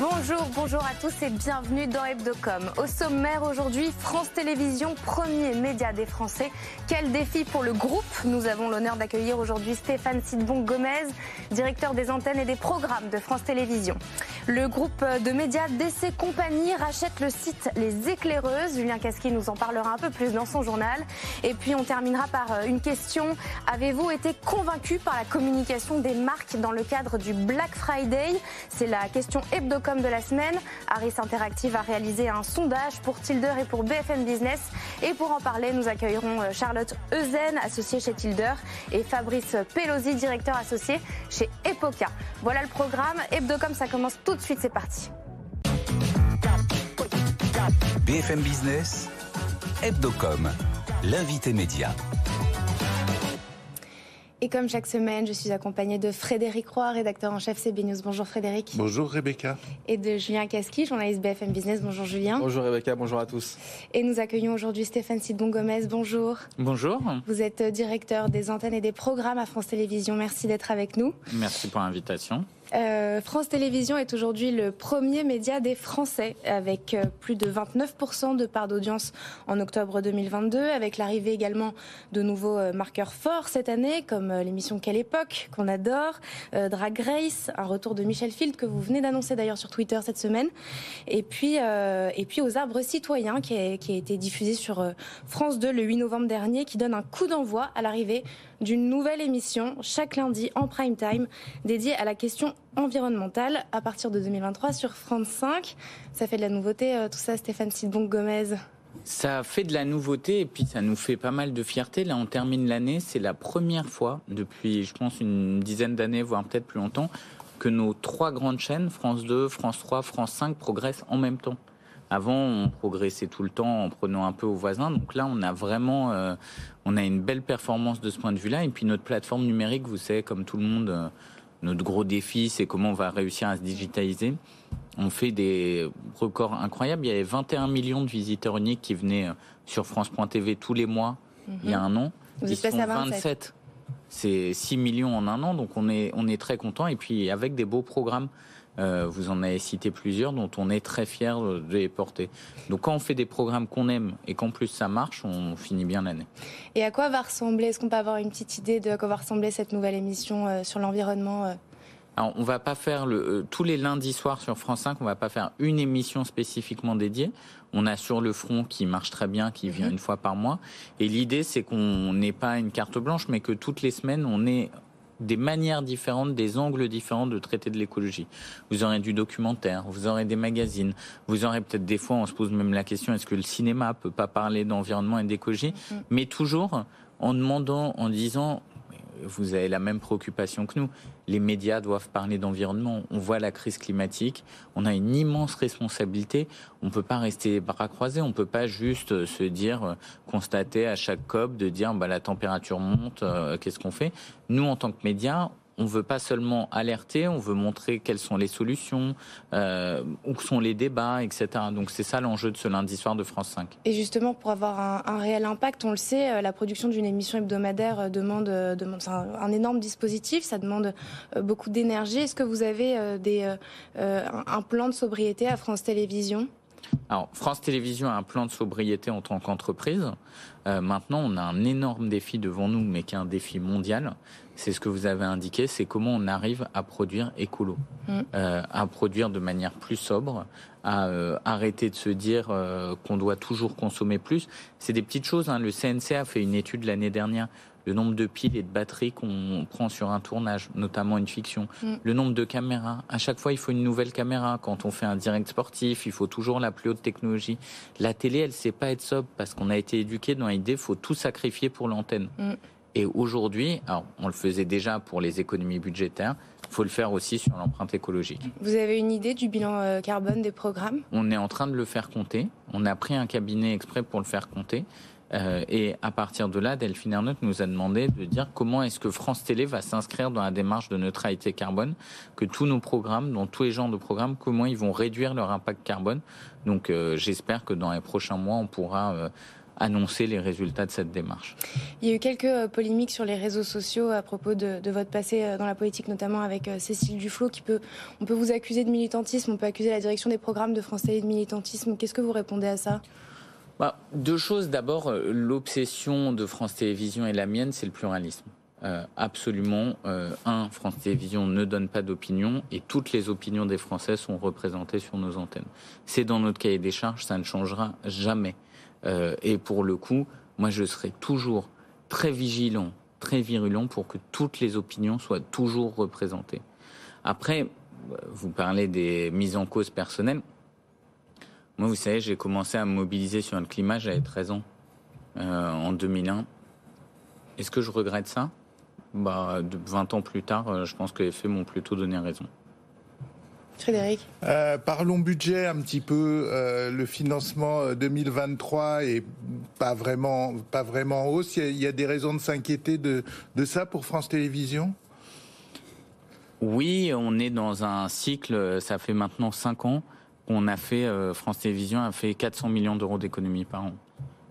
Bonjour, bonjour à tous et bienvenue dans Hebdocom. Au sommaire aujourd'hui, France Télévisions, premier média des Français. Quel défi pour le groupe? Nous avons l'honneur d'accueillir aujourd'hui Stéphane Sidbon Gomez, directeur des antennes et des programmes de France Télévisions. Le groupe de médias DC Compagnie rachète le site Les Éclaireuses. Julien Casqui nous en parlera un peu plus dans son journal. Et puis on terminera par une question. Avez-vous été convaincu par la communication des marques dans le cadre du Black Friday? C'est la question Hebdocom de la semaine. Harris Interactive a réalisé un sondage pour Tilder et pour BFM Business. Et pour en parler, nous accueillerons euh, Charlotte Eusen, associée chez Tilder, et Fabrice Pelosi, directeur associé chez Epoca. Voilà le programme. Hebdocom, ça commence tout de suite. C'est parti. BFM Business, Hebdocom, l'invité média. Et comme chaque semaine, je suis accompagnée de Frédéric Roy, rédacteur en chef CB News. Bonjour Frédéric. Bonjour Rebecca. Et de Julien Casqui, journaliste BFM Business. Bonjour Julien. Bonjour Rebecca, bonjour à tous. Et nous accueillons aujourd'hui Stéphane Sidon Gomez. Bonjour. Bonjour. Vous êtes directeur des antennes et des programmes à France Télévisions. Merci d'être avec nous. Merci pour l'invitation. Euh, France Télévisions est aujourd'hui le premier média des Français, avec euh, plus de 29% de part d'audience en octobre 2022, avec l'arrivée également de nouveaux euh, marqueurs forts cette année, comme l'émission Quelle époque, qu'on adore, Drag Race, un retour de Michel Field que vous venez d'annoncer d'ailleurs sur Twitter cette semaine, et puis, et puis aux arbres citoyens qui a, qui a été diffusé sur France 2 le 8 novembre dernier, qui donne un coup d'envoi à l'arrivée d'une nouvelle émission chaque lundi en prime time dédiée à la question environnementale à partir de 2023 sur France 5. Ça fait de la nouveauté euh, tout ça Stéphane Sidbon Gomez ça fait de la nouveauté et puis ça nous fait pas mal de fierté. Là, on termine l'année. C'est la première fois depuis, je pense, une dizaine d'années, voire peut-être plus longtemps, que nos trois grandes chaînes, France 2, France 3, France 5, progressent en même temps. Avant, on progressait tout le temps en prenant un peu aux voisins. Donc là, on a vraiment, euh, on a une belle performance de ce point de vue-là. Et puis notre plateforme numérique, vous savez, comme tout le monde, euh, notre gros défi, c'est comment on va réussir à se digitaliser. On fait des records incroyables. Il y avait 21 millions de visiteurs uniques qui venaient euh, sur France.tv tous les mois il y a mhm. un an. Vous Ils sont 27. C'est 6 millions en un an, donc on est, on est très content. Et puis avec des beaux programmes. Euh, vous en avez cité plusieurs dont on est très fier de les porter. Donc quand on fait des programmes qu'on aime et qu'en plus ça marche, on finit bien l'année. Et à quoi va ressembler Est-ce qu'on peut avoir une petite idée de à quoi va ressembler cette nouvelle émission euh, sur l'environnement euh? Alors, on va pas faire le, tous les lundis soirs sur France 5, on va pas faire une émission spécifiquement dédiée. On a sur le front qui marche très bien, qui vient mhm. une fois par mois. Et l'idée, c'est qu'on n'ait pas une carte blanche, mais que toutes les semaines, on ait des manières différentes, des angles différents de traiter de l'écologie. Vous aurez du documentaire, vous aurez des magazines, vous aurez peut-être des fois, on se pose même la question, est-ce que le cinéma peut pas parler d'environnement et d'écologie? Mm-hmm. Mais toujours en demandant, en disant, vous avez la même préoccupation que nous. Les médias doivent parler d'environnement. On voit la crise climatique. On a une immense responsabilité. On ne peut pas rester bras croisés. On ne peut pas juste se dire, euh, constater à chaque COP de dire, bah, la température monte, euh, qu'est-ce qu'on fait? Nous, en tant que médias, on veut pas seulement alerter, on veut montrer quelles sont les solutions, euh, où sont les débats, etc. Donc c'est ça l'enjeu de ce lundi soir de France 5. Et justement, pour avoir un, réel impact, on le sait, euh, la production d'une émission hebdomadaire euh, demande, un, énorme dispositif, ça demande beaucoup d'énergie. Est-ce que vous avez un plan de sobriété à France Télévisions? Alors, France Télévisions a un plan de sobriété en tant qu'entreprise. maintenant, on a un énorme défi devant nous, mais qui est un défi mondial c'est ce que vous avez indiqué, c'est comment on arrive à produire écolo, mm. euh, à produire de manière plus sobre, à euh, arrêter de se dire euh, qu'on doit toujours consommer plus. C'est des petites choses. Hein. Le CNC a fait une étude l'année dernière. Le nombre de piles et de batteries qu'on prend sur un tournage, notamment une fiction. Mm. Le nombre de caméras. À chaque fois, il faut une nouvelle caméra. Quand on fait un direct sportif, il faut toujours la plus haute technologie. La télé, elle sait pas être sobre parce qu'on a été éduqué dans l'idée, faut tout sacrifier pour l'antenne. Mm. Et aujourd'hui, alors on le faisait déjà pour les économies budgétaires, faut le faire aussi sur l'empreinte écologique. Vous avez une idée du bilan carbone des programmes? On est en train de le faire compter. On a pris un cabinet exprès pour le faire compter. Euh, et à partir de là, Delphine Ernotte nous a demandé de dire comment est-ce que France Télé va s'inscrire dans la démarche de neutralité carbone, que tous nos programmes, dans tous les genres de programmes, comment ils vont réduire leur impact carbone. Donc euh, j'espère que dans les prochains mois, on pourra euh, annoncer les résultats de cette démarche. Il y a eu quelques polémiques sur les réseaux sociaux à propos de, de votre passé dans la politique, notamment avec Cécile Duflot, qui peut, on peut vous accuser de militantisme, on peut accuser la direction des programmes de France Télé de militantisme. Qu'est-ce que vous répondez à ça? Bah, deux choses. D'abord, euh, l'obsession de France Télévisions et la mienne, c'est le pluralisme. Euh, absolument. Euh, un, France Télévisions ne donne pas d'opinion et toutes les opinions des Français sont représentées sur nos antennes. C'est dans notre cahier des charges, ça ne changera jamais. et pour le coup, moi, je serai toujours très vigilant, très virulent pour que toutes les opinions soient toujours représentées. Après, vous parlez des mises en cause personnelles. Moi, vous savez, j'ai commencé à me mobiliser sur le climat, j'avais 13 ans, euh, en 2001. Est-ce que je regrette ça? Bah, 20 ans plus tard, euh, je pense que les faits m'ont plutôt donné raison. Frédéric? Euh, Parlons budget un petit peu. le financement 2023 est pas vraiment, pas vraiment en hausse. Il y, a, des raisons de s'inquiéter de, de ça pour France Télévisions? Oui, on est dans un cycle, ça fait maintenant 5 ans on a fait, euh, France Télévisions a fait 400 millions d'euros d'économies par an.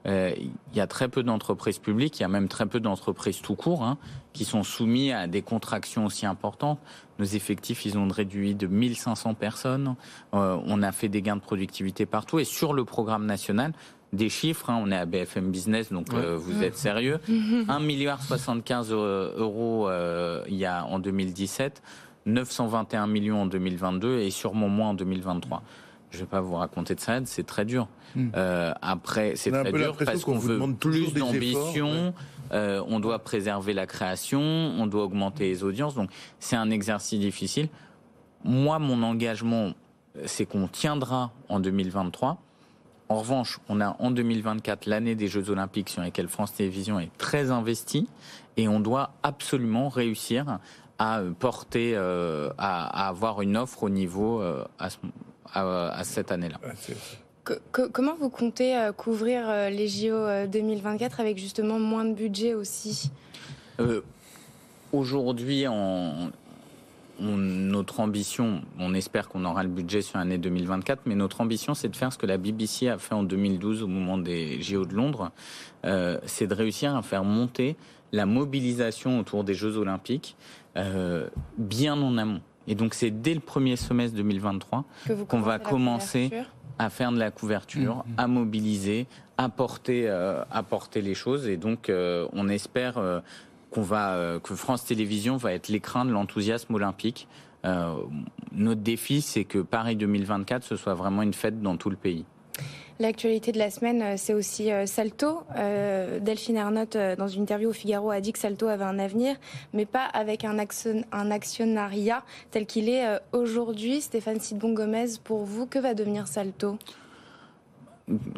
Euh, il y a très peu d'entreprises publiques, il y a même très peu d'entreprises tout court hein, qui sont soumises à des contractions aussi importantes. Nos effectifs, ils ont réduit de 1500 personnes. Euh, on a fait des gains de productivité partout. Et sur le programme national, des chiffres, hein, on est à BFM Business, donc vous êtes sérieux. 1 milliard 75 euros il y a en 2017, 921 millions en 2022 et sûrement moins en 2023 je ne vais pas vous raconter de ça, c'est très dur. Hmm. Euh, après, c'est très dur parce qu'on veut plus d'ambition. Euh, on doit préserver la création, on doit augmenter les audiences. Donc, c'est un exercice difficile. Moi, mon engagement, c'est qu'on tiendra en 2023. En revanche, on a en 2024 l'année des Jeux Olympiques sur lesquels France Télévisions est très investie et on doit absolument réussir à porter, euh, à, avoir une offre au niveau à ce, à, cette année-là. comment vous comptez euh, couvrir euh, les JO 2024 euh, avec justement moins de budget aussi? Aujourd'hui, notre ambition, on espère qu'on aura le budget sur l'année 2024, mais notre ambition, c'est de faire ce que la BBC a fait en 2012 au moment des JO de Londres, c'est de réussir à faire monter la mobilisation autour des Jeux Olympiques bien en amont. Et donc c'est dès le premier semestre 2023 qu'on va commencer à faire de la couverture, mmh, mmh. à mobiliser, à porter, euh, à porter les choses. Et donc euh, on espère euh, qu'on va, que France Télévisions va être l'écran de l'enthousiasme olympique. notre défi, c'est que Paris 2024, ce soit vraiment une fête dans tout le pays. L'actualité de la semaine, euh, c'est aussi euh, Salto. Euh, Delphine Ernotte, dans une interview au Figaro, a dit que Salto avait un avenir, mais pas avec un, un actionnariat tel qu'il est aujourd'hui. Stéphane Sidbon-Gomez, pour vous, que va devenir Salto?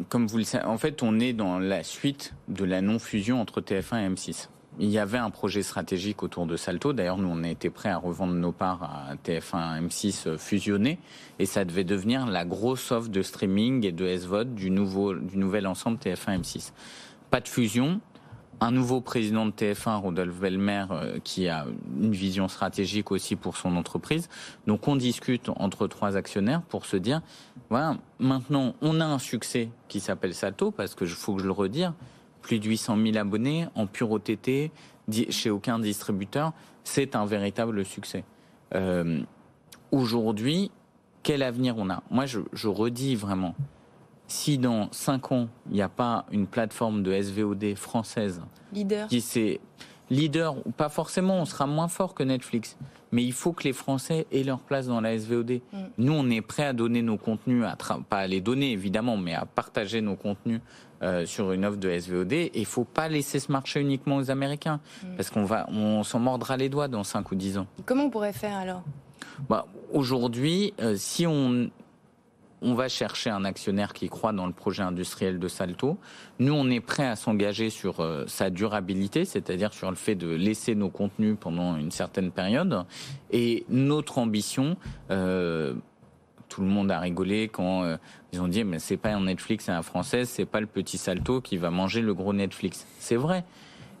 Comme vous le savez, en fait, on est dans la suite de la non-fusion entre TF1 et M6 il y avait un projet stratégique autour de Salto. D'ailleurs, nous, on était prêts à revendre nos parts à TF1 M6 fusionnés. Et ça devait devenir la grosse offre de streaming et de SVOD du, nouveau, du nouvel ensemble TF1 M6. Pas de fusion. Un nouveau président de TF1, Rodolphe Velmer, euh, qui a une vision stratégique aussi pour son entreprise. Donc, on discute entre trois actionnaires pour se dire, voilà, maintenant, on a un succès qui s'appelle Salto, parce que, faut que je le redire, plus de 800 000 abonnés en pure OTT, chez aucun distributeur, c'est un véritable succès. Euh, aujourd'hui, quel avenir on a? Moi, je, je, redis vraiment, si dans 5 ans, il n'y a pas une plateforme de SVOD française leader. qui c'est leader, pas forcément, on sera moins fort que Netflix, mais il faut que les Français aient leur place dans la SVOD. Mm. Nous, on est prêt à donner nos contenus, à pas à les donner évidemment, mais à partager nos contenus euh, sur une offre de SVOD. Et il faut pas laisser ce marché uniquement aux Américains, mm. parce qu'on va, on s'en mordra les doigts dans 5 ou 10 ans. Comment on pourrait faire alors? Bah, Aujourd'hui, euh, si on on va chercher un actionnaire qui croit dans le projet industriel de Salto. Nous, on est prêt à s'engager sur euh, sa durabilité, c'est-à-dire sur le fait de laisser nos contenus pendant une certaine période. Et notre ambition, euh, tout le monde a rigolé quand euh, ils ont dit mais c'est pas un Netflix, c'est un français, c'est pas le petit Salto qui va manger le gros Netflix. C'est vrai,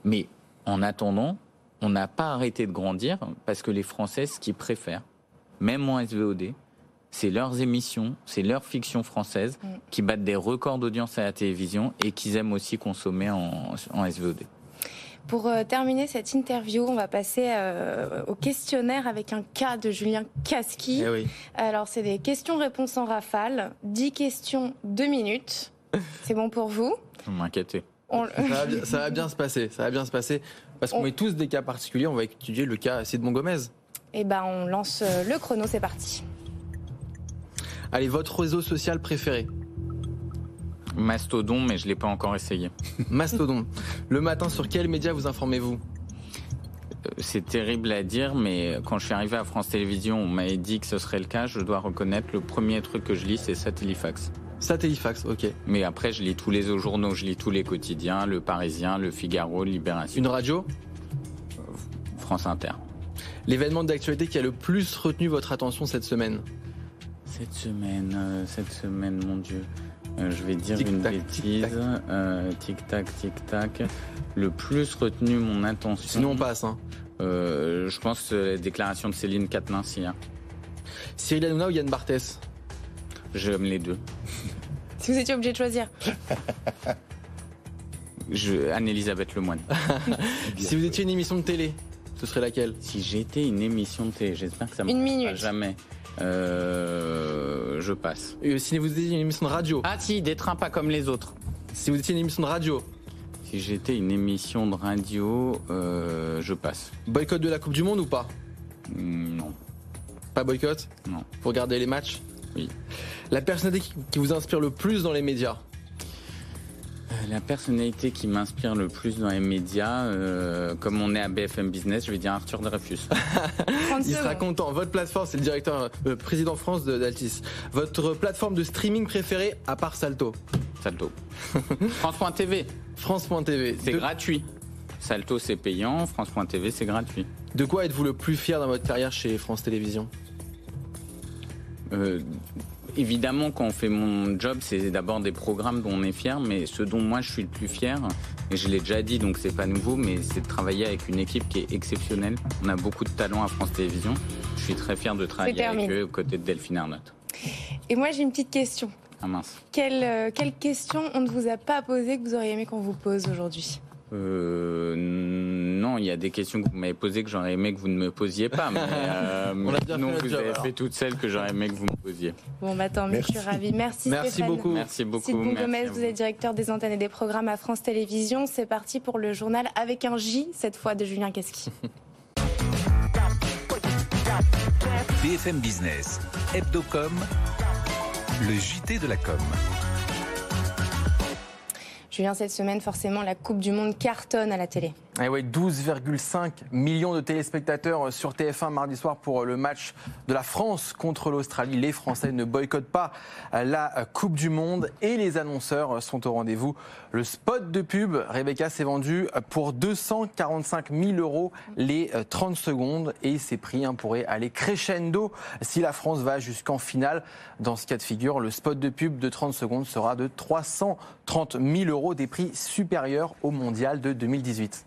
mais en attendant, on n'a pas arrêté de grandir parce que les Français, ce qu'ils préfèrent, même en SVOD, c'est leurs émissions, c'est leur fiction française mm. qui battent des records d'audience à la télévision et qu'ils aiment aussi consommer en, en SVOD. Pour euh, terminer cette interview, on va passer euh, au questionnaire avec un cas de Julien Kaski. Eh Alors, c'est des questions-réponses en rafale. 10 questions, 2 minutes. C'est bon pour vous? Vous m'inquiétez. Ça, va, bien se passer, ça va bien se passer. Parce qu'on met tous des cas particuliers, on va étudier le cas Sidmon Gomez. Eh ben, on lance euh, le chrono, c'est parti. Allez, votre réseau social préféré Mastodon, mais je ne l'ai pas encore essayé. Mastodon. Le matin, sur quel média vous informez-vous euh, c'est terrible à dire, mais quand je suis arrivé à France Télévisions, on m'avait dit que ce serait le cas. Je dois reconnaître, le premier truc que je lis, c'est Satellifax. Satellifax, ok. Mais après, je lis tous les journaux, je lis tous les quotidiens, Le Parisien, Le Figaro, Libération. Une radio France Inter. L'événement d'actualité qui a le plus retenu votre attention cette semaine Cette semaine, euh, cette semaine, mon Dieu. Euh, je vais dire une bêtise. Euh, tic tac, tic tac. Le plus retenu mon attention. Sinon on passe. Hein. Euh, je pense que la déclaration de Céline Catnins hier. Cyril Hanouna ou Yann Barthès? J'aime les deux. si vous étiez obligé de choisir. Anne-Elisabeth Lemoine. si vous étiez une émission de télé, ce serait laquelle? Si j'étais une émission de télé, j'espère que ça me jamais. Euh, je passe. si vous étiez une émission de radio Ah si, des trains pas comme les autres. Si vous étiez une émission de radio Si j'étais une émission de radio, euh, je passe. Boycott de la Coupe du Monde ou pas? Hmm, Non. Pas boycott? Non. Pour regarder les matchs? Oui. La personnalité qui vous inspire le plus dans les médias? La personnalité qui m'inspire le plus dans les médias, euh, comme on est à BFM Business, je vais dire Arthur Dreyfus. Il sera content. Votre plateforme, c'est le directeur, le président France d'Altis. Votre plateforme de streaming préférée, à part Salto Salto. France.tv. France.tv. C'est gratuit. Salto, c'est payant. France.tv, c'est gratuit. De quoi êtes-vous le plus fier dans votre carrière chez France Télévisions? Euh, évidemment, quand on fait mon job, c'est d'abord des programmes dont on est fier, mais ce dont moi je suis le plus fier, et je l'ai déjà dit, donc c'est pas nouveau, mais c'est de travailler avec une équipe qui est exceptionnelle. On a beaucoup de talents à France Télévisions. Je suis très fier de travailler avec eux aux côtés de Delphine Arnott. Et moi, j'ai une petite question. Ah mince. Quelle, euh, quelle question on ne vous a pas posée que vous auriez aimé qu'on vous pose aujourd'hui? Euh, non, il y a des questions que vous m'avez posées que j'aurais aimé que vous ne me posiez pas. Mais, euh, On a bien non, vous avez fait toutes celles que j'aurais aimé que vous me posiez. Bon, bah tant mieux, je suis ravie. Merci, Merci beaucoup. Merci beaucoup. Gomez, vous. êtes directeur des antennes et des programmes à France Télévisions. C'est parti pour le journal avec un J, cette fois de Julien Casqui. BFM Business, Hebdocom, le JT de la com. Julien, cette semaine, forcément, la Coupe du Monde cartonne à la télé. Et ouais, 12,5 millions de téléspectateurs sur TF1 mardi soir pour le match de la France contre l'Australie. Les Français ne boycottent pas la Coupe du Monde et les annonceurs sont au rendez-vous. Le spot de pub, Rebecca, s'est vendu pour 245 000 euros les 30 secondes et ces prix hein, pourraient aller crescendo si la France va jusqu'en finale. Dans ce cas de figure, le spot de pub de 30 secondes sera de 330 000 euros, des prix supérieurs au mondial de 2018.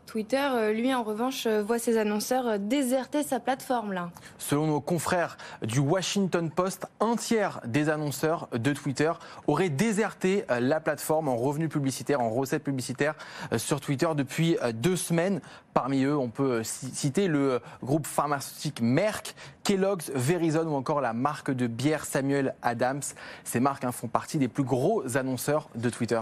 Twitter, euh, lui, en revanche, euh, voit ses annonceurs euh, déserter sa plateforme. Là. Selon nos confrères du Washington Post, un tiers des annonceurs de Twitter auraient déserté la plateforme en revenus publicitaires, en recettes publicitaires sur Twitter depuis deux semaines. Parmi eux, on peut citer le groupe pharmaceutique Merck, Kellogg's, Verizon ou encore la marque de bière Samuel Adams. Ces marques hein, font partie des plus gros annonceurs de Twitter.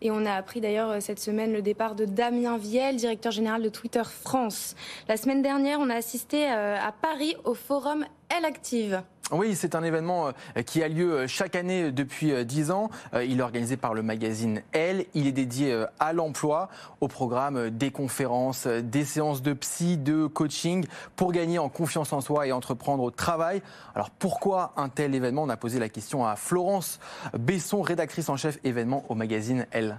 Et on a appris d'ailleurs cette semaine le départ de Damien Viel, directeur général de Twitter France. La semaine dernière, on a assisté euh, à Paris au forum Elle Active. Oui, c'est un événement euh, qui a lieu euh, chaque année depuis 10 ans. Il est organisé par le magazine Elle. Il est dédié à l'emploi, au programme des conférences, des séances de psy, de coaching pour gagner en confiance en soi et entreprendre au travail. Alors pourquoi un tel événement? On a posé la question à Florence Besson, rédactrice en chef événement au magazine Elle.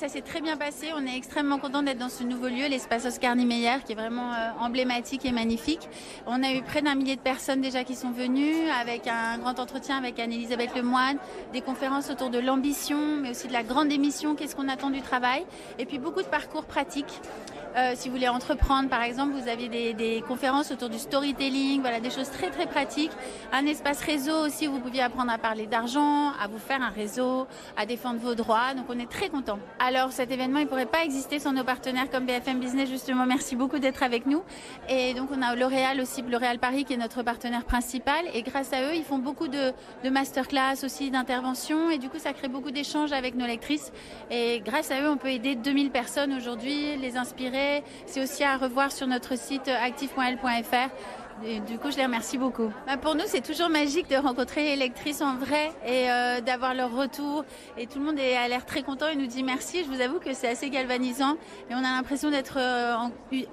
Ça s'est très bien passé. On est extrêmement content d'être dans ce nouveau lieu, l'espace Oscar Niemeyer, qui est vraiment euh, emblématique et magnifique. On a eu près d'un millier de personnes déjà qui sont venues, avec un grand entretien avec Anne-Elisabeth Lemoine, des conférences autour de l'ambition, mais aussi de la grande émission, qu'est-ce qu'on attend du travail, et puis beaucoup de parcours pratiques. Euh, si vous voulez entreprendre, par exemple, vous avez des, conférences autour du storytelling, voilà, des choses très très pratiques. Un espace réseau aussi où vous pouviez apprendre à parler d'argent, à vous faire un réseau, à défendre vos droits. Donc on est très content. Alors cet événement, il pourrait pas exister sans nos partenaires comme BFM Business. Justement, merci beaucoup d'être avec nous. Et donc on a L'Oréal aussi, L'Oréal Paris qui est notre partenaire principal. Et grâce à eux, ils font beaucoup de, de masterclass aussi, d'interventions. Et du coup, ça crée beaucoup d'échanges avec nos lectrices. Et grâce à eux, on peut aider 2000 personnes aujourd'hui, les inspirer c'est aussi à revoir sur notre site active.l.fr. Du coup, je les remercie beaucoup. Bah, pour nous, c'est toujours magique de rencontrer les lectrices en vrai et euh, d'avoir leur retour. Et tout le monde a l'air très content et nous dit merci. Je vous avoue que c'est assez galvanisant et on a l'impression d'être. Euh,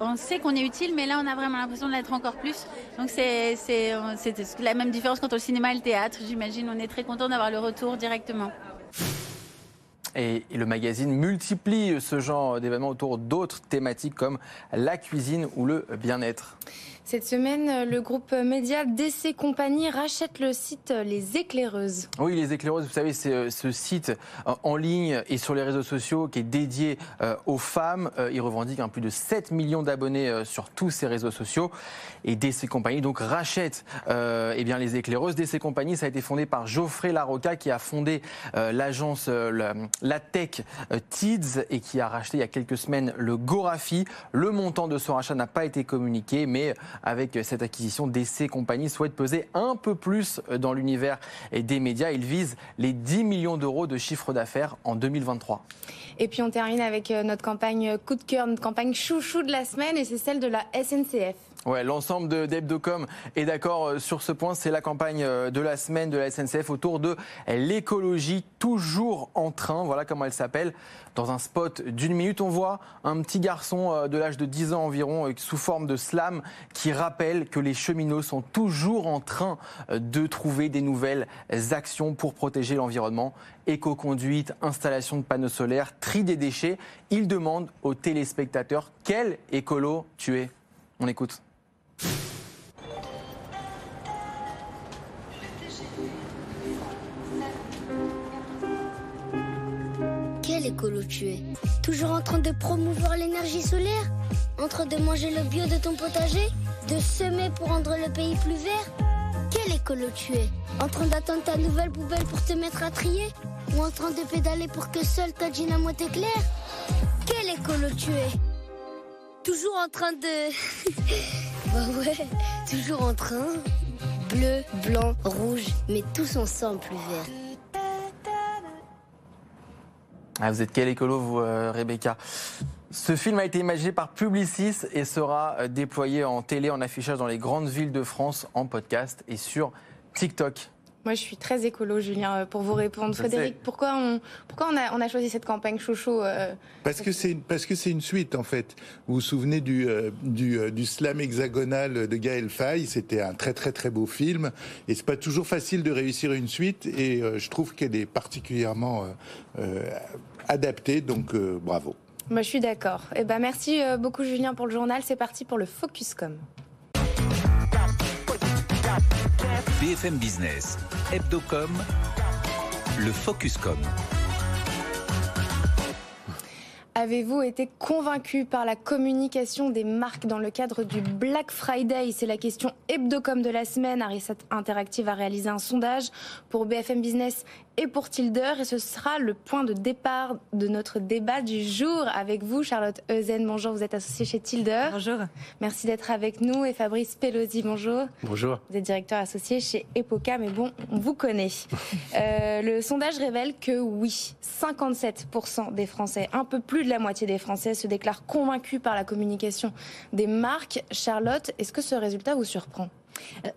on sait qu'on est utile, mais là, on a vraiment l'impression de l'être encore plus. Donc, c'est la même différence quand le cinéma et le théâtre. J'imagine, on est très content d'avoir le retour directement. Et, le magazine multiplie ce genre d'événements autour d'autres thématiques comme la cuisine ou le bien-être. Cette semaine, le groupe média DC Compagnie rachète le site Les Éclaireuses. Oui, Les Éclaireuses, vous savez, c'est euh, ce site euh, en ligne et sur les réseaux sociaux qui est dédié euh, aux femmes. Il revendique plus de 7 millions d'abonnés sur tous ces réseaux sociaux. Et DC Compagnie donc rachète eh bien, Les Éclaireuses. DC Compagnie, ça a été fondé par Geoffrey Larocca qui a fondé l'agence La Tech Tids et qui a racheté il y a quelques semaines le Gorafi. Le montant de ce rachat n'a pas été communiqué, mais avec cette acquisition, DC Compagnie souhaite peser un peu plus dans l'univers des médias. Il vise les 10 millions d'euros de chiffre d'affaires en 2023. Et puis on termine avec euh, notre campagne coup de cœur, notre campagne chouchou de la semaine, et c'est celle de la SNCF. Ouais, l'ensemble de d'Ebdocom est d'accord euh, sur ce point. C'est la campagne euh, de la semaine de la SNCF autour de l'écologie toujours en train. Voilà comment elle s'appelle. Dans un spot d'une minute, on voit un petit garçon euh, de l'âge de 10 ans environ sous forme de slam qui rappelle que les cheminots sont toujours en train de trouver des nouvelles actions pour protéger l'environnement. Éco-conduite, installation de panneaux solaires, tri des déchets. Il demande aux téléspectateurs quel écolo tu es? On écoute. Quel écolo tu es. Toujours en train de promouvoir l'énergie solaire. En train de manger le bio de ton potager. De semer pour rendre le pays plus vert. Quel écolo tu es. En train d'attendre ta nouvelle poubelle pour te mettre à trier. Ou en train de pédaler pour que seule ta dynamo t'éclaire. Quel écolo tu es. Toujours en train de... bah ouais, toujours en train. Bleu, blanc, rouge, mais tous ensemble plus vert. Ah, vous êtes quel écolo, vous, euh, Rebecca? Ce film a été imaginé par Publicis et sera euh, déployé en télé, en affichage dans les grandes villes de France, en podcast et sur TikTok. Moi, je suis très écolo, Julien, euh, pour vous répondre. Frédéric, pourquoi, on, pourquoi on, a, on a choisi cette campagne chouchou euh, Parce que c'est parce que c'est une suite en fait. Vous vous souvenez du euh, du, du, slam hexagonal de Gaël Faye C'était un très très très beau film. Et c'est pas toujours facile de réussir une suite. Et je trouve qu'elle est particulièrement adaptée. Donc bravo. Moi, je suis d'accord. Eh ben, merci beaucoup, Julien, pour le journal. C'est parti pour le Focuscom. BFM Business, Hebdocom, le Focuscom. Avez-vous été convaincu par la communication des marques dans le cadre du Black Friday? C'est la question hebdocom de la semaine. Arisat Interactive a réalisé un sondage pour BFM Business et pour Tilder. Et ce sera le point de départ de notre débat du jour avec vous, Charlotte Eusen. Bonjour, vous êtes associée chez Tilder. Bonjour. Merci d'être avec nous. Et Fabrice Pelosi, bonjour. Bonjour. Vous êtes directeur associé chez Epoca, mais bon, on vous connaît. euh, le sondage révèle que oui, 57% des Français, un peu plus de la moitié des Français, se déclarent convaincus par la communication des marques. Charlotte, est-ce que ce résultat vous surprend?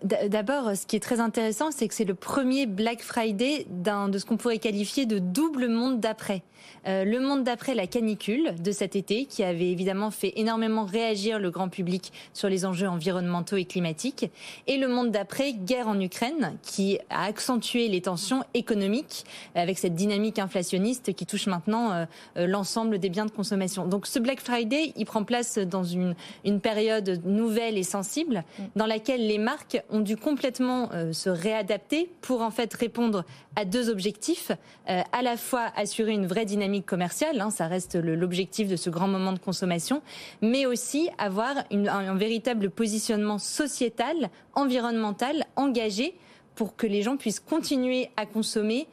D'abord, ce qui est très intéressant, c'est que c'est le premier Black Friday de ce qu'on pourrait qualifier de double monde d'après. Euh, le monde d'après la canicule de cet été, qui avait évidemment fait énormément réagir le grand public sur les enjeux environnementaux et climatiques, et le monde d'après guerre en Ukraine, qui a accentué les tensions économiques avec cette dynamique inflationniste qui touche maintenant euh, euh, l'ensemble des biens de consommation. Donc ce Black Friday, il prend place dans une, une période nouvelle et sensible, dans laquelle les marques ont dû complètement se réadapter pour en fait répondre à deux objectifs, à la fois assurer une vraie dynamique commerciale, hein, ça reste l'objectif de ce grand moment de consommation, mais aussi avoir un, véritable positionnement sociétal, environnemental, engagé pour que les gens puissent continuer à consommer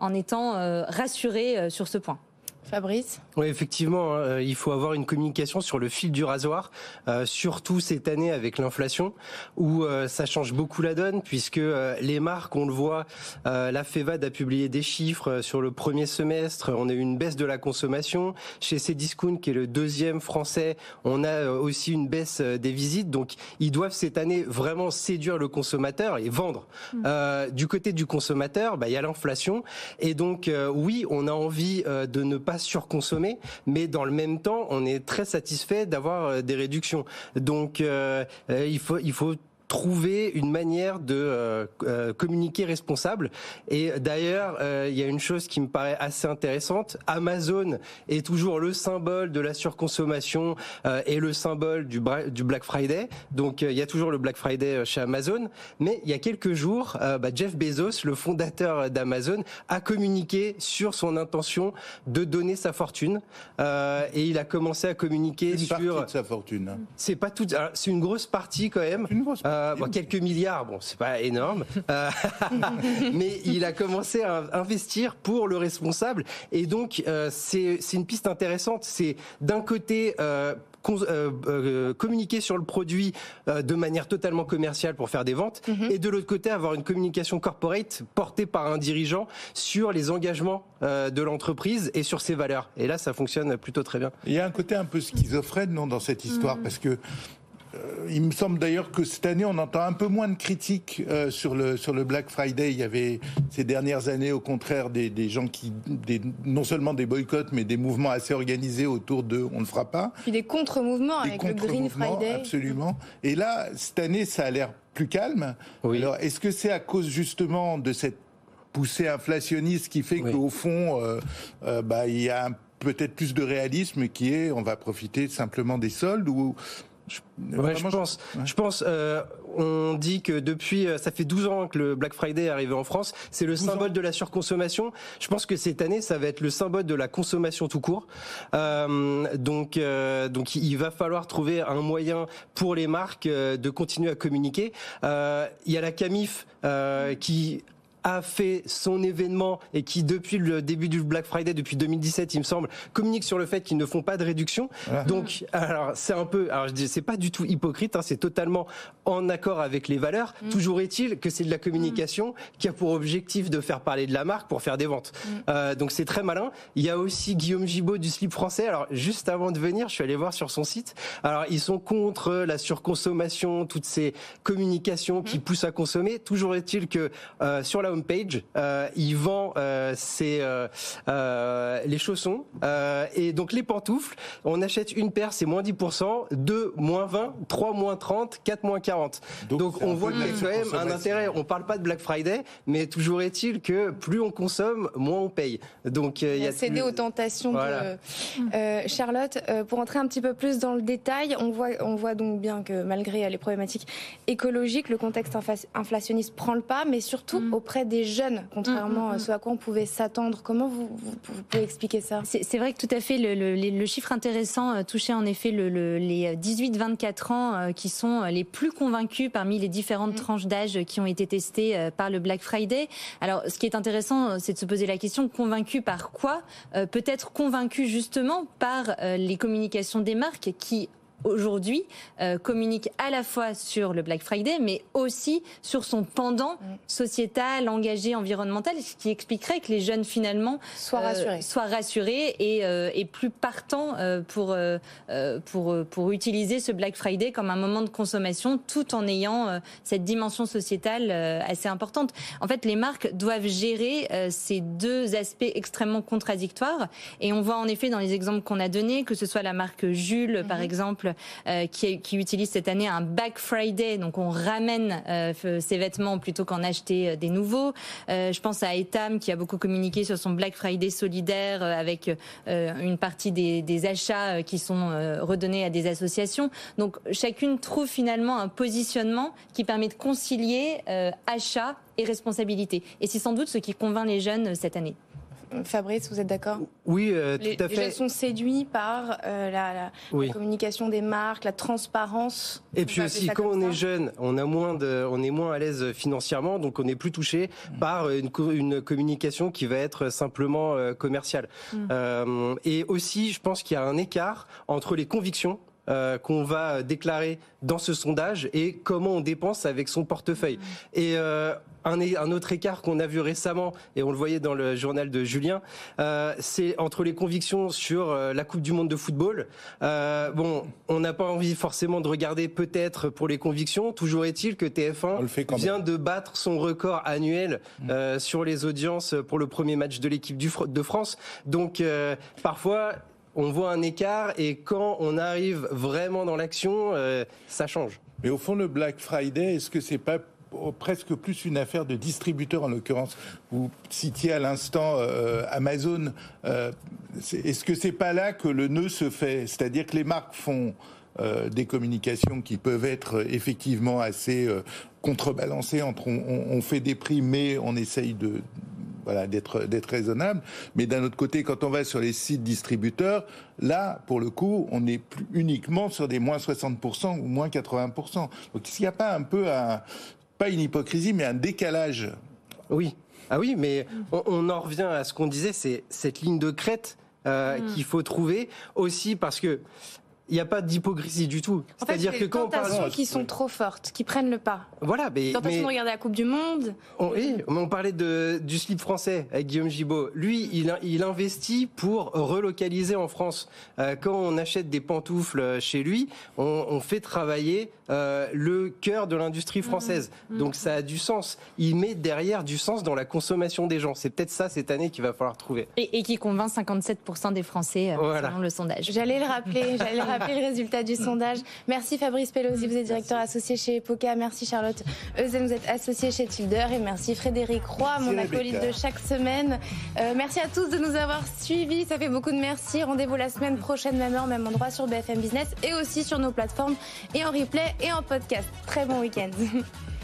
en étant euh, rassurés euh, sur ce point. Fabrice Oui, effectivement, hein, euh, il faut avoir une communication sur le fil du rasoir, euh, surtout cette année avec l'inflation, où euh, ça change beaucoup la donne, puisque les marques, on le voit, la FEVAD a publié des chiffres sur le premier semestre, on a eu une baisse de la consommation. Chez Cdiscount, qui est le deuxième français, on a aussi une baisse des visites, donc ils doivent cette année vraiment séduire le consommateur et vendre. Mmh. du côté du consommateur, bah, il y a l'inflation, et donc oui, on a envie de ne pas surconsommer, mais dans le même temps, on est très satisfait d'avoir euh, des réductions. Donc, euh, euh, il faut, il faut trouver une manière de euh, euh, communiquer responsable. Et d'ailleurs, euh, il y a une chose qui me paraît assez intéressante. Amazon est toujours le symbole de la surconsommation et le symbole du, du Black Friday. Donc il y a toujours le Black Friday chez Amazon. Mais il y a quelques jours, bah, Jeff Bezos, le fondateur d'Amazon, a communiqué sur son intention de donner sa fortune. et il a commencé à communiquer une sur... Partie de sa fortune. Hein. C'est pas tout... C'est une grosse partie quand même. Une grosse partie. Euh, quelques milliards, bon, c'est pas énorme, euh, mais il a commencé à investir pour le responsable. Et donc, euh, c'est une piste intéressante. C'est d'un côté communiquer sur le produit de manière totalement commerciale pour faire des ventes, mhm. et de l'autre côté avoir une communication corporate portée par un dirigeant sur les engagements de l'entreprise et sur ses valeurs. Et là, ça fonctionne plutôt très bien. Il y a un côté un peu schizophrène non, dans cette histoire, mhm. parce que euh, il me semble d'ailleurs que cette année, on entend un peu moins de critiques euh, sur le sur le Black Friday. Il y avait ces dernières années, au contraire, des, des gens qui, des, non seulement des boycotts, mais des mouvements assez organisés autour de on ne fera pas. Puis des contre-mouvements avec le Green Friday. Absolument. Et là, cette année, ça a l'air plus calme. Alors, est-ce que c'est à cause justement de cette poussée inflationniste qui fait qu'au fond, euh, bah, il y a peut-être plus de réalisme qui est on va profiter simplement des soldes ou je, ouais, je pense. Je pense. Euh, on dit que depuis, euh, ça fait 12 ans que le Black Friday est arrivé en France. C'est le symbole de la surconsommation. Je pense que cette année, ça va être le symbole de la consommation tout court. Euh, donc, euh, donc, il va falloir trouver un moyen pour les marques euh, de continuer à communiquer. il y a la Camif qui a fait son événement et qui, depuis le début du Black Friday, depuis 2017, il me semble, communique sur le fait qu'ils ne font pas de réduction. Donc, alors, c'est un peu, alors je dis, c'est pas du tout hypocrite, hein, c'est totalement en accord avec les valeurs. Mm. Toujours est-il que c'est de la communication qui a pour objectif de faire parler de la marque pour faire des ventes. Mm. Euh, donc, c'est très malin. Il y a aussi Guillaume Gibaud du Slip français. Alors, juste avant de venir, je suis allé voir sur son site. Alors, ils sont contre la surconsommation, toutes ces communications qui mm. poussent à consommer. Toujours est-il que euh, sur la page, euh, il vend euh, euh, les chaussons et donc les pantoufles. On achète une paire, c'est moins 10%, deux moins 20, trois moins 30, quatre moins 40. Donc, on voit qu'il y a quand même un intérêt. On parle pas de Black Friday, mais toujours est-il que plus on consomme, moins on paye. Donc il y a cédé aux tentations de Charlotte. pour entrer un petit peu plus dans le détail, on voit, on voit donc bien que malgré les problématiques écologiques, le contexte inflationniste prend le pas, mais surtout mm. auprès des jeunes, contrairement mm, mm, à mm. ce à quoi on pouvait s'attendre. Comment vous, pouvez expliquer ça? C'est vrai que tout à fait, le, chiffre intéressant euh, touchait en effet les 18-24 ans euh, qui sont les plus convaincus parmi les différentes tranches d'âge qui ont été testées euh, par le Black Friday. Alors, ce qui est intéressant, c'est de se poser la question, convaincu par quoi? Peut-être convaincu justement par les communications des marques qui aujourd'hui euh, communique à la fois sur le Black Friday, mais aussi sur son pendant sociétal, engagé, environnemental, ce qui expliquerait que les jeunes finalement soient rassurés, soient rassurés et, et plus partants pour, pour, pour utiliser ce Black Friday comme un moment de consommation, tout en ayant cette dimension sociétale assez importante. En fait, les marques doivent gérer ces deux aspects extrêmement contradictoires, et on voit en effet dans les exemples qu'on a donnés, que ce soit la marque Jules, par mhm. Euh, qui, utilise cette année un Black Friday, donc on ramène euh, ses vêtements plutôt qu'en acheter euh, des nouveaux. je pense à Etam qui a beaucoup communiqué sur son Black Friday solidaire avec une partie des, des achats qui sont redonnés à des associations. Donc chacune trouve finalement un positionnement qui permet de concilier achat et responsabilité. Et c'est sans doute ce qui convainc les jeunes cette année. Fabrice, vous êtes d'accord Oui, euh, tout à fait. Les jeunes sont séduits par euh, la, communication des marques, la transparence. Et puis aussi, quand on est jeune, on, a moins de, on est moins à l'aise financièrement, donc on est plus touché mm. par une, une, communication qui va être simplement euh, commerciale. Mm. et aussi, je pense qu'il y a un écart entre les convictions qu'on va déclarer dans ce sondage et comment on dépense avec son portefeuille. Mm. Et un, autre écart qu'on a vu récemment, et on le voyait dans le journal de Julien, euh, c'est entre les convictions sur euh, la Coupe du Monde de football. Euh, bon, on n'a pas envie forcément de regarder peut-être pour les convictions. Toujours est-il que TF1 vient de battre son record annuel mm. sur les audiences pour le premier match de l'équipe de France. Donc parfois on voit un écart et quand on arrive vraiment dans l'action, ça change. Mais au fond, le Black Friday, est-ce que c'est pas presque plus une affaire de distributeur en l'occurrence? Vous citiez à l'instant euh, Amazon. Euh, est-ce que c'est pas là que le nœud se fait? C'est-à-dire que les marques font euh, des communications qui peuvent être effectivement assez contrebalancées entre on, fait des prix mais on essaye de voilà, d'être d'être raisonnable. Mais d'un autre côté, quand on va sur les sites distributeurs, là, pour le coup, on est plus uniquement sur des moins 60% ou moins 80%. Donc, est-ce qu'il n'y a pas un peu un, pas une hypocrisie, mais un décalage? Oui. Ah oui, mais on, en revient à ce qu'on disait, c'est cette ligne de crête euh, mm. qu'il faut trouver aussi parce que il n'y a pas d'hypocrisie du tout. C'est-à-dire que quand on parle qui sont trop fortes, qui prennent le pas. Voilà, mais tentation de regarder la Coupe du Monde. On, oui, on parlait de du slip français avec Guillaume Gibault. Lui, il, il investit pour relocaliser en France. Euh, quand on achète des pantoufles chez lui, on, on fait travailler euh, le cœur de l'industrie française. Mmh. Mmh. Donc ça a du sens. Il met derrière du sens dans la consommation des gens. C'est peut-être ça cette année qu'il va falloir trouver. Et, qui convainc 57% des Français euh, selon le sondage. J'allais le rappeler. J'allais rappeler le résultat du sondage. Merci Fabrice Pelosi, vous êtes directeur associé chez Epoca. Merci Charlotte Eusen, vous êtes associée chez Tilder. Et merci Frédéric Roy, mon acolyte de chaque semaine. Euh, merci à tous de nous avoir suivis. Ça fait beaucoup de merci. Rendez-vous la semaine prochaine, même heure, même endroit sur BFM Business et aussi sur nos plateformes et en replay et en podcast. Très bon week-end.